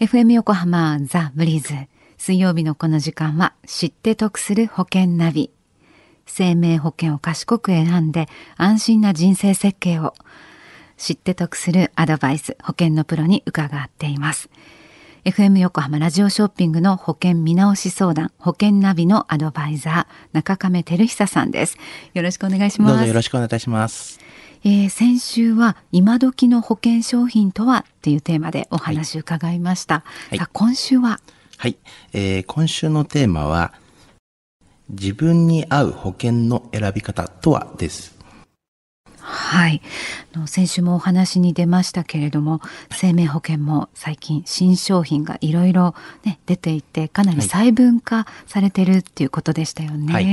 FM 横浜ザ・ブリーズ。水曜日のこの時間は知って得する保険ナビ。生命保険を賢く選んで安心な人生設計を知って得するアドバイス保険のプロに伺っています。FM 横浜ラジオショッピングの保険見直し相談保険ナビのアドバイザー中亀照久さんです。よろしくお願いします。どうぞよろしくお願いいたします。えー、先週は今時の保険商品とはっていうテーマでお話伺いました、はい、今週は？はい、えー、今週のテーマは自分に合う保険の選び方とはですはい。先週もお話に出ましたけれども生命保険も最近新商品がいろいろ出ていてかなり細分化されてるっていうことでしたよね、はい、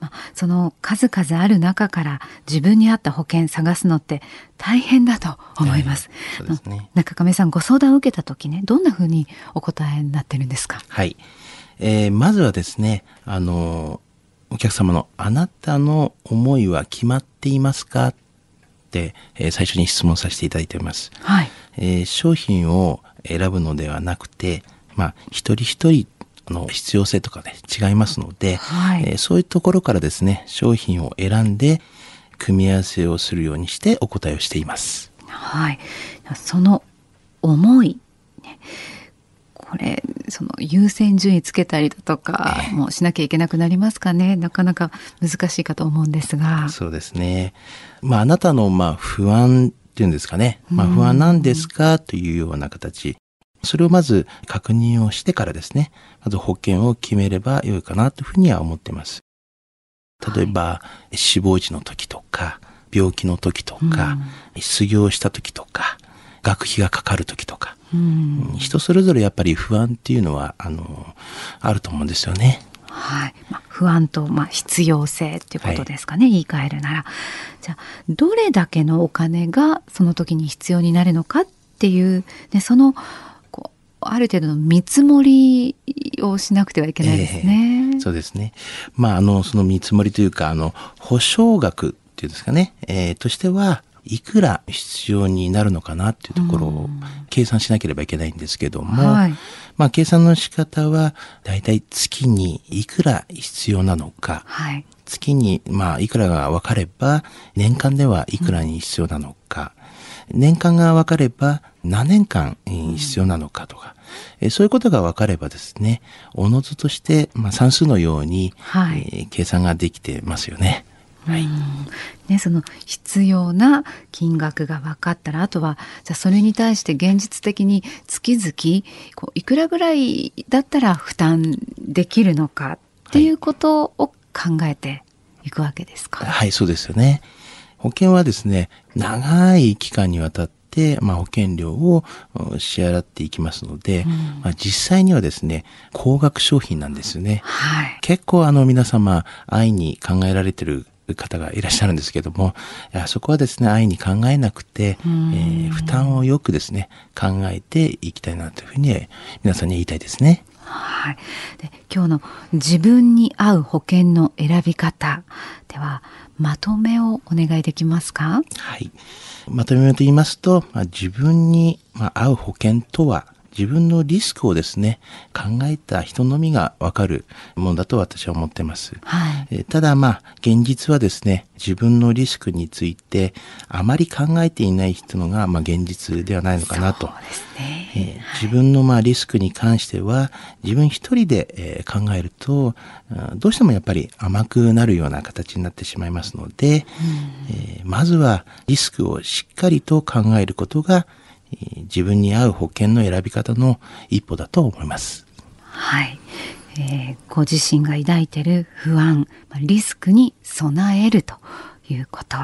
まあ、その数々ある中から自分に合った保険探すのって大変だと思います。はい、ね、中亀さんご相談を受けた時ねどんなふうにお答えになってるんですか？はい、えー、まずはですねあのお客様のあなたの思いは決まっていますか？っ、えー、最初に質問させていただいております。はい、えー、商品を選ぶのではなくて、まあ、一人一人の必要性とかね、違いますので、はい、えー、そういうところからですね、商品を選んで、組み合わせをするようにしてお答えをしています。はい。その思い、ね、その優先順位つけたりだとかもしなきゃいけなくなりますかね。なかなか難しいかと思うんですが。そうですね。まああなたのまあ不安っていうんですかね、まあ、不安なんですかというような形。それをまず確認をしてからですね。まず保険を決めればよいかなというふうには思っています。例えば、はい、死亡時の時とか病気の時とか、失業した時とか学費がかかる時とか人それぞれやっぱり不安っていうのはあのあると思うんですよね。はいまあ、不安と、まあ、必要性っていうことですかね、はい、言い換えるなら。じゃあどれだけのお金がその時に必要になるのかっていう、ね、そのこうある程度の見積もりをしなくてはいけないですね。えー、そうですね。まああのその見積もりというかあの保証額っていうんですかね、えー、としてはいくら必要になるのかなっていうところを計算しなければいけないんですけども、はい、まあ計算の仕方はだいたい月にいくら必要なのか、はい、月にまあいくらが分かれば年間ではいくらに必要なのか、うん、年間が分かれば何年間必要なのかとか、うん、そういうことが分かればですねおのずとして、まあ、算数のように、はい、えー、計算ができてますよね。はい、ね、その必要な金額が分かったらあとはじゃあそれに対して現実的に月々こういくらぐらいだったら負担できるのかっていうことを考えていくわけですか？はい、はい、そうですよね。保険はですね長い期間にわたって、まあ、保険料を支払っていきますので、うん、まあ、実際にはですね高額商品なんですよね。はい、結構あの皆様愛に考えられてる方がいらっしゃるんですけども、そこはですね、安易に考えなくて、えー、負担をよくですね、考えていきたいなというふうに皆さんに言いたいですね。はい。で今日の自分に合う保険の選び方ではまとめをお願いできますか？はい。まとめと言いますと、まあ、自分に合う保険とは自分のリスクをですね考えた人のみがわかるものだと私は思ってます、はい、ただまあ現実はですね自分のリスクについてあまり考えていない人のがまあ現実ではないのかなと、ね。えー、自分のまあリスクに関しては自分一人で、えー、考えるとどうしてもやっぱり甘くなるような形になってしまいますので、うん、えー、まずはリスクをしっかりと考えることが自分に合う保険の選び方の一歩だと思います。はい、えー、ご自身が抱いている不安リスクに備えるということ。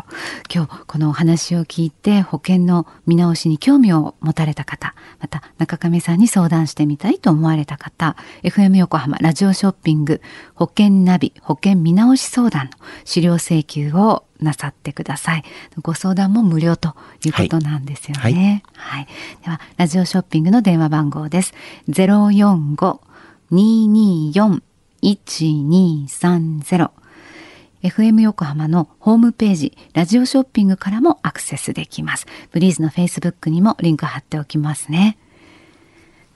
今日このお話を聞いて保険の見直しに興味を持たれた方また中亀さんに相談してみたいと思われた方 FM 横浜ラジオショッピング保険ナビ保険見直し相談の資料請求をなさってください。ご相談も無料ということなんですよね、はい、はい、ではラジオショッピングの電話番号です。045-224-1230 FM 横浜のホームページ、ラジオショッピングからもアクセスできます。ブリーズの Facebook にもリンク貼っておきますね。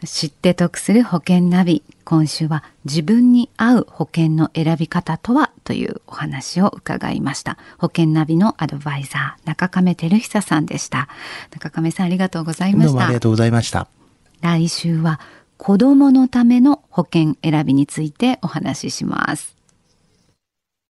知って得する保険ナビ今週は自分に合う保険の選び方とはというお話を伺いました。保険ナビのアドバイザー中亀照久さんでした。中亀さんありがとうございました。どうもありがとうございました。来週は子供のための保険選びについてお話しします